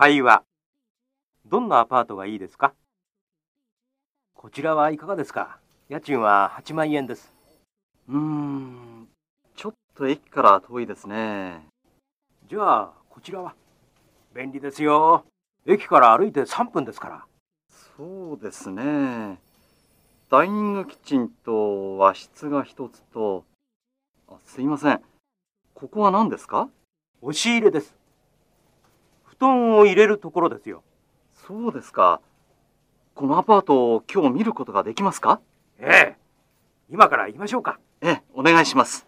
会話。どんなアパートがいいですか？こちらはいかがですか？家賃は8万円です。うーん、ちょっと駅から遠いですね。じゃあ、こちらは？便利ですよ。駅から歩いて3分ですから。そうですね。ダイニングキッチンと和室が一つと、あすいません。ここは何ですか？押し入れです。を入れるところですよ。そうですか。このアパートを今日見ることができますか？ええ。今から行きましょうか。ええ、お願いします。